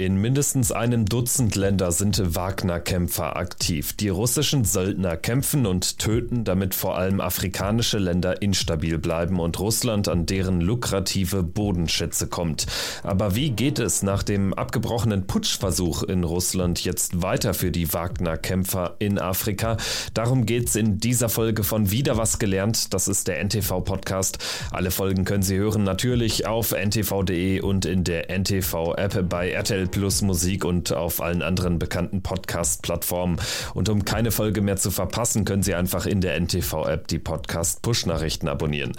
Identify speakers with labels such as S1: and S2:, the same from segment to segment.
S1: In mindestens einem Dutzend Länder sind Wagner-Kämpfer aktiv. Die russischen Söldner kämpfen und töten, damit vor allem afrikanische Länder instabil bleiben und Russland an deren lukrative Bodenschätze kommt. Aber wie geht es nach dem abgebrochenen Putschversuch in Russland jetzt weiter für die Wagner-Kämpfer in Afrika? Darum geht's in dieser Folge von Wieder was gelernt. Das ist der NTV-Podcast. Alle Folgen können Sie hören natürlich auf ntv.de und in der NTV-App bei RTL Plus Musik und auf allen anderen bekannten Podcast-Plattformen. Und um keine Folge mehr zu verpassen, können Sie einfach in der NTV-App die Podcast-Push-Nachrichten abonnieren.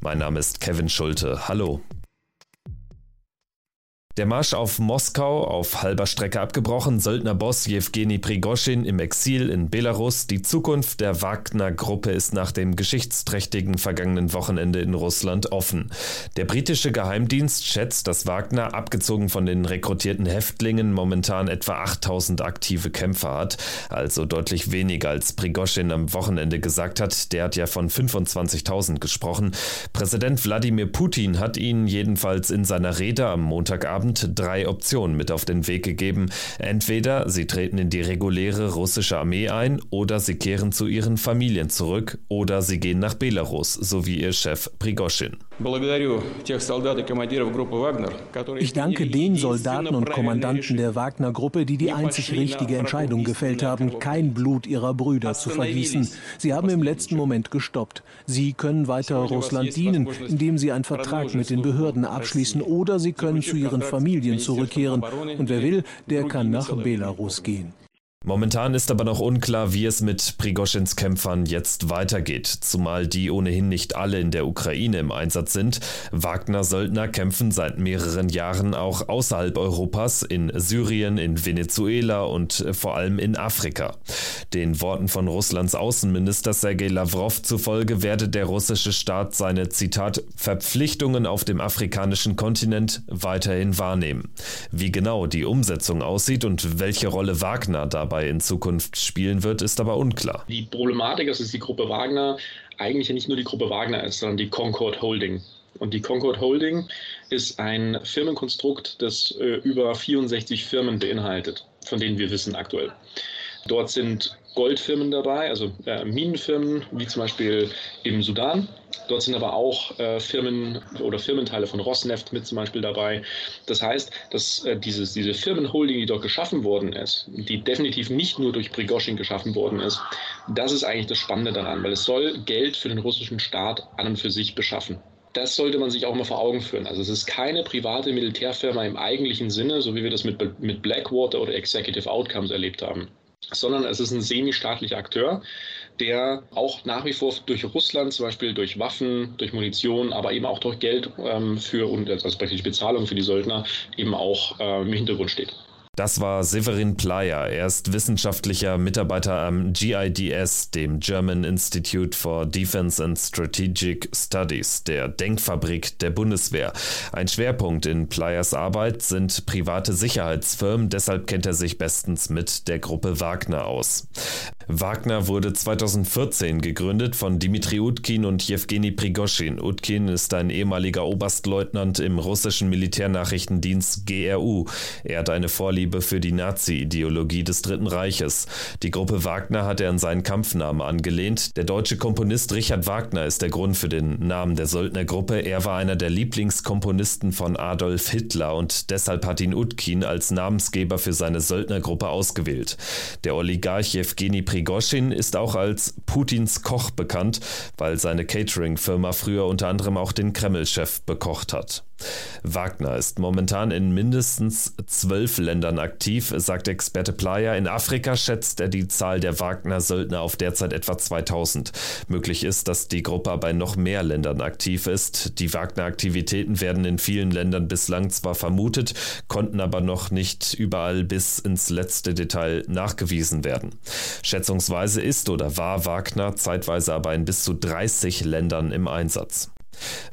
S1: Mein Name ist Kevin Schulte. Hallo. Der Marsch auf Moskau auf halber Strecke abgebrochen, Söldnerboss Jewgeni Prigoschin im Exil in Belarus. Die Zukunft der Wagner-Gruppe ist nach dem geschichtsträchtigen vergangenen Wochenende in Russland offen. Der britische Geheimdienst schätzt, dass Wagner, abgezogen von den rekrutierten Häftlingen, momentan etwa 8000 aktive Kämpfer hat, also deutlich weniger als Prigoschin am Wochenende gesagt hat. Der hat ja von 25.000 gesprochen. Präsident Wladimir Putin hat ihn jedenfalls in seiner Rede am Montagabend Abend drei Optionen mit auf den Weg gegeben. Entweder sie treten in die reguläre russische Armee ein oder sie kehren zu ihren Familien zurück oder sie gehen nach Belarus, so wie ihr Chef Prigoschin.
S2: Ich danke den Soldaten und Kommandanten der Wagner-Gruppe, die die einzig richtige Entscheidung gefällt haben, kein Blut ihrer Brüder zu vergießen. Sie haben im letzten Moment gestoppt. Sie können weiter Russland dienen, indem sie einen Vertrag mit den Behörden abschließen oder sie können zu ihren Familien zurückkehren. Und wer will, der kann nach Belarus gehen.
S1: Momentan ist aber noch unklar, wie es mit Prigoschins Kämpfern jetzt weitergeht, zumal die ohnehin nicht alle in der Ukraine im Einsatz sind. Wagner-Söldner kämpfen seit mehreren Jahren auch außerhalb Europas, in Syrien, in Venezuela und vor allem in Afrika. Den Worten von Russlands Außenminister Sergei Lavrov zufolge werde der russische Staat seine Zitat Verpflichtungen auf dem afrikanischen Kontinent weiterhin wahrnehmen. Wie genau die Umsetzung aussieht und welche Rolle Wagner dabei dabei in Zukunft spielen wird, ist aber unklar.
S3: Die Problematik ist, dass die Gruppe Wagner eigentlich nicht nur die Gruppe Wagner ist, sondern die Concord Holding. Und die Concord Holding ist ein Firmenkonstrukt, das äh, über 64 Firmen beinhaltet, von denen wir wissen aktuell. Dort sind Goldfirmen dabei, also äh, Minenfirmen, wie zum Beispiel im Sudan. Dort sind aber auch äh, Firmen oder Firmenteile von Rosneft mit zum Beispiel dabei. Das heißt, dass äh, dieses, diese Firmenholding, die dort geschaffen worden ist, die definitiv nicht nur durch Prigozhin geschaffen worden ist, das ist eigentlich das Spannende daran, weil es soll Geld für den russischen Staat an und für sich beschaffen das sollte man sich auch mal vor Augen führen. Also es ist keine private Militärfirma im eigentlichen Sinne, so wie wir das mit, mit Blackwater oder Executive Outcomes erlebt haben sondern es ist ein semi-staatlicher Akteur, der auch nach wie vor durch Russland, zum Beispiel durch Waffen, durch Munition, aber eben auch durch Geld ähm, für und also praktisch Bezahlung für die Söldner eben auch äh, im Hintergrund steht.
S1: Das war Severin Playa. Er ist wissenschaftlicher Mitarbeiter am GIDS, dem German Institute for Defense and Strategic Studies, der Denkfabrik der Bundeswehr. Ein Schwerpunkt in Playas Arbeit sind private Sicherheitsfirmen, deshalb kennt er sich bestens mit der Gruppe Wagner aus. Wagner wurde 2014 gegründet von Dmitri Utkin und Jewgeni Prigoschin. Utkin ist ein ehemaliger Oberstleutnant im russischen Militärnachrichtendienst GRU. Er hat eine Vorliebe für die Nazi-Ideologie des Dritten Reiches. Die Gruppe Wagner hat er an seinen Kampfnamen angelehnt. Der deutsche Komponist Richard Wagner ist der Grund für den Namen der Söldnergruppe. Er war einer der Lieblingskomponisten von Adolf Hitler und deshalb hat ihn Utkin als Namensgeber für seine Söldnergruppe ausgewählt. Der Oligarch Jewgeni Prigoschin Prigoschin ist auch als Putins Koch bekannt, weil seine Catering-Firma früher unter anderem auch den Kreml-Chef bekocht hat. Wagner ist momentan in mindestens zwölf Ländern aktiv, sagt Experte Playa. In Afrika schätzt er die Zahl der Wagner-Söldner auf derzeit etwa 2000. Möglich ist, dass die Gruppe aber in noch mehr Ländern aktiv ist. Die Wagner-Aktivitäten werden in vielen Ländern bislang zwar vermutet, konnten aber noch nicht überall bis ins letzte Detail nachgewiesen werden. Schätzungsweise ist oder war Wagner zeitweise aber in bis zu 30 Ländern im Einsatz.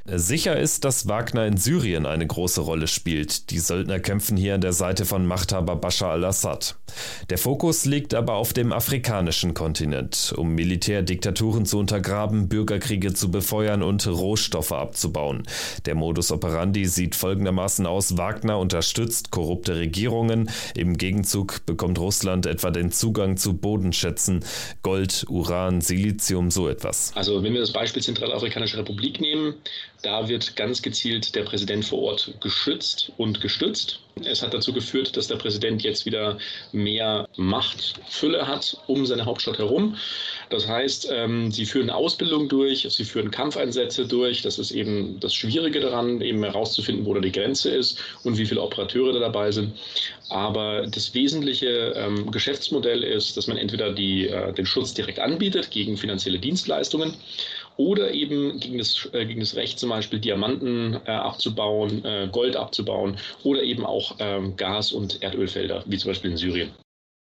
S1: Sicher ist, dass Wagner in Syrien eine große Rolle spielt. Die Söldner kämpfen hier an der Seite von Machthaber Bashar al-Assad. Der Fokus liegt aber auf dem afrikanischen Kontinent, um Militärdiktaturen zu untergraben, Bürgerkriege zu befeuern und Rohstoffe abzubauen. Der Modus operandi sieht folgendermaßen aus: Wagner unterstützt korrupte Regierungen. Im Gegenzug bekommt Russland etwa den Zugang zu Bodenschätzen, Gold, Uran, Silizium, so etwas.
S3: Also, wenn wir das Beispiel Zentralafrikanische Republik nehmen, da wird ganz gezielt der Präsident vor Ort geschützt und gestützt. Es hat dazu geführt, dass der Präsident jetzt wieder mehr Machtfülle hat um seine Hauptstadt herum. Das heißt, ähm, sie führen Ausbildung durch, sie führen Kampfeinsätze durch. Das ist eben das Schwierige daran, eben herauszufinden, wo da die Grenze ist und wie viele Operateure da dabei sind. Aber das wesentliche ähm, Geschäftsmodell ist, dass man entweder die, äh, den Schutz direkt anbietet gegen finanzielle Dienstleistungen oder eben gegen das, äh, gegen das Recht zum Beispiel Diamanten äh, abzubauen, äh, Gold abzubauen oder eben auch ähm, Gas- und Erdölfelder, wie zum Beispiel in Syrien.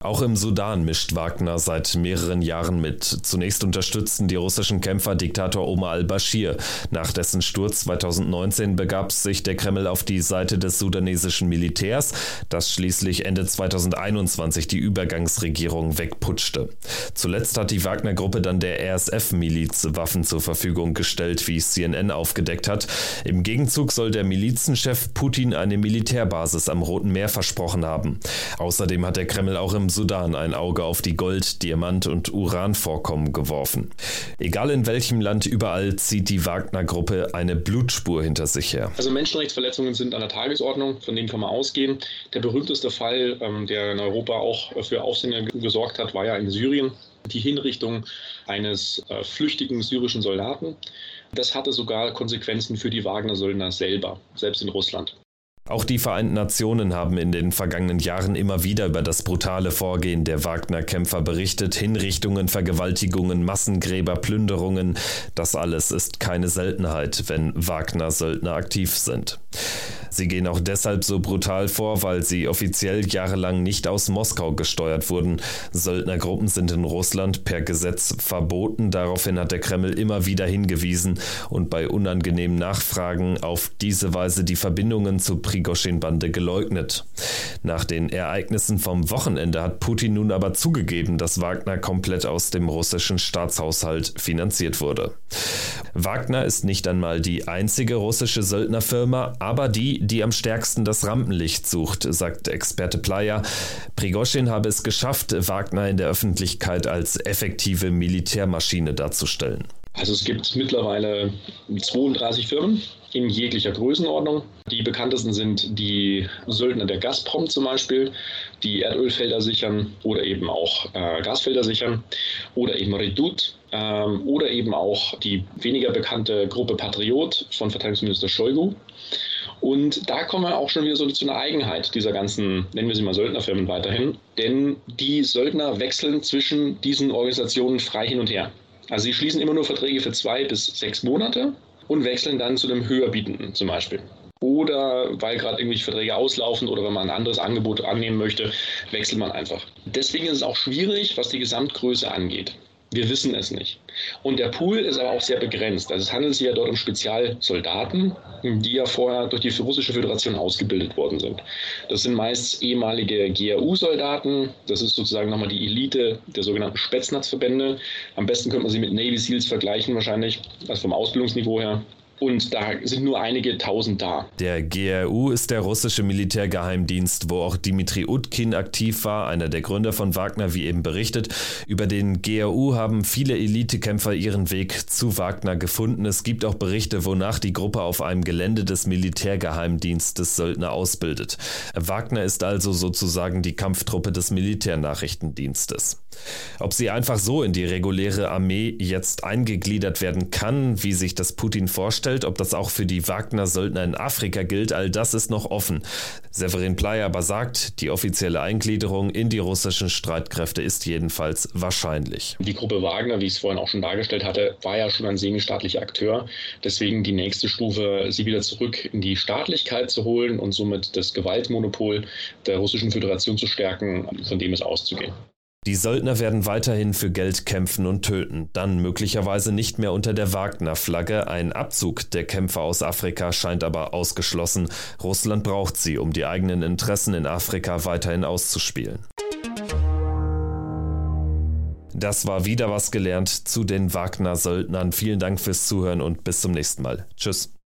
S1: Auch im Sudan mischt Wagner seit mehreren Jahren mit. Zunächst unterstützten die russischen Kämpfer Diktator Omar al-Bashir. Nach dessen Sturz 2019 begab sich der Kreml auf die Seite des sudanesischen Militärs, das schließlich Ende 2021 die Übergangsregierung wegputschte. Zuletzt hat die Wagner-Gruppe dann der RSF-Miliz Waffen zur Verfügung gestellt, wie CNN aufgedeckt hat. Im Gegenzug soll der Milizenchef Putin eine Militärbasis am Roten Meer versprochen haben. Außerdem hat der Kreml auch im Sudan ein Auge auf die Gold-, Diamant- und Uranvorkommen geworfen. Egal in welchem Land, überall zieht die Wagner-Gruppe eine Blutspur hinter sich her.
S3: Also Menschenrechtsverletzungen sind an der Tagesordnung, von denen kann man ausgehen. Der berühmteste Fall, ähm, der in Europa auch für Aufsehen gesorgt hat, war ja in Syrien die Hinrichtung eines äh, flüchtigen syrischen Soldaten. Das hatte sogar Konsequenzen für die Wagner-Söldner selber, selbst in Russland.
S1: Auch die Vereinten Nationen haben in den vergangenen Jahren immer wieder über das brutale Vorgehen der Wagner-Kämpfer berichtet. Hinrichtungen, Vergewaltigungen, Massengräber, Plünderungen. Das alles ist keine Seltenheit, wenn Wagner-Söldner aktiv sind. Sie gehen auch deshalb so brutal vor, weil sie offiziell jahrelang nicht aus Moskau gesteuert wurden. Söldnergruppen sind in Russland per Gesetz verboten. Daraufhin hat der Kreml immer wieder hingewiesen und bei unangenehmen Nachfragen auf diese Weise die Verbindungen zur Prigoschin-Bande geleugnet. Nach den Ereignissen vom Wochenende hat Putin nun aber zugegeben, dass Wagner komplett aus dem russischen Staatshaushalt finanziert wurde. Wagner ist nicht einmal die einzige russische Söldnerfirma, aber die, die am stärksten das Rampenlicht sucht, sagt Experte Playa. Prigoschin habe es geschafft, Wagner in der Öffentlichkeit als effektive Militärmaschine darzustellen.
S3: Also es gibt mittlerweile 32 Firmen in jeglicher Größenordnung. Die bekanntesten sind die Söldner der Gazprom zum Beispiel, die Erdölfelder sichern oder eben auch äh, Gasfelder sichern oder eben Redut ähm, oder eben auch die weniger bekannte Gruppe Patriot von Verteidigungsminister Shoigu. Und da kommen wir auch schon wieder so zu einer Eigenheit dieser ganzen, nennen wir sie mal Söldnerfirmen weiterhin. Denn die Söldner wechseln zwischen diesen Organisationen frei hin und her. Also sie schließen immer nur Verträge für zwei bis sechs Monate und wechseln dann zu einem höherbietenden zum Beispiel. Oder weil gerade irgendwelche Verträge auslaufen oder wenn man ein anderes Angebot annehmen möchte, wechselt man einfach. Deswegen ist es auch schwierig, was die Gesamtgröße angeht. Wir wissen es nicht. Und der Pool ist aber auch sehr begrenzt. Also es handelt sich ja dort um Spezialsoldaten, die ja vorher durch die russische Föderation ausgebildet worden sind. Das sind meist ehemalige GRU-Soldaten. Das ist sozusagen nochmal die Elite der sogenannten Spätznatzverbände. Am besten könnte man sie mit Navy SEALs vergleichen wahrscheinlich, also vom Ausbildungsniveau her. Und da sind nur einige tausend da.
S1: Der GRU ist der russische Militärgeheimdienst, wo auch Dimitri Utkin aktiv war, einer der Gründer von Wagner, wie eben berichtet. Über den GRU haben viele Elitekämpfer ihren Weg zu Wagner gefunden. Es gibt auch Berichte, wonach die Gruppe auf einem Gelände des Militärgeheimdienstes Söldner ausbildet. Wagner ist also sozusagen die Kampftruppe des Militärnachrichtendienstes. Ob sie einfach so in die reguläre Armee jetzt eingegliedert werden kann, wie sich das Putin vorstellt, ob das auch für die Wagner-Söldner in Afrika gilt, all das ist noch offen. Severin Playa aber sagt, die offizielle Eingliederung in die russischen Streitkräfte ist jedenfalls wahrscheinlich.
S3: Die Gruppe Wagner, wie ich es vorhin auch schon dargestellt hatte, war ja schon ein semistaatlicher Akteur. Deswegen die nächste Stufe, sie wieder zurück in die Staatlichkeit zu holen und somit das Gewaltmonopol der russischen Föderation zu stärken, von dem es auszugehen.
S1: Die Söldner werden weiterhin für Geld kämpfen und töten, dann möglicherweise nicht mehr unter der Wagner-Flagge. Ein Abzug der Kämpfer aus Afrika scheint aber ausgeschlossen. Russland braucht sie, um die eigenen Interessen in Afrika weiterhin auszuspielen. Das war wieder was gelernt zu den Wagner-Söldnern. Vielen Dank fürs Zuhören und bis zum nächsten Mal. Tschüss.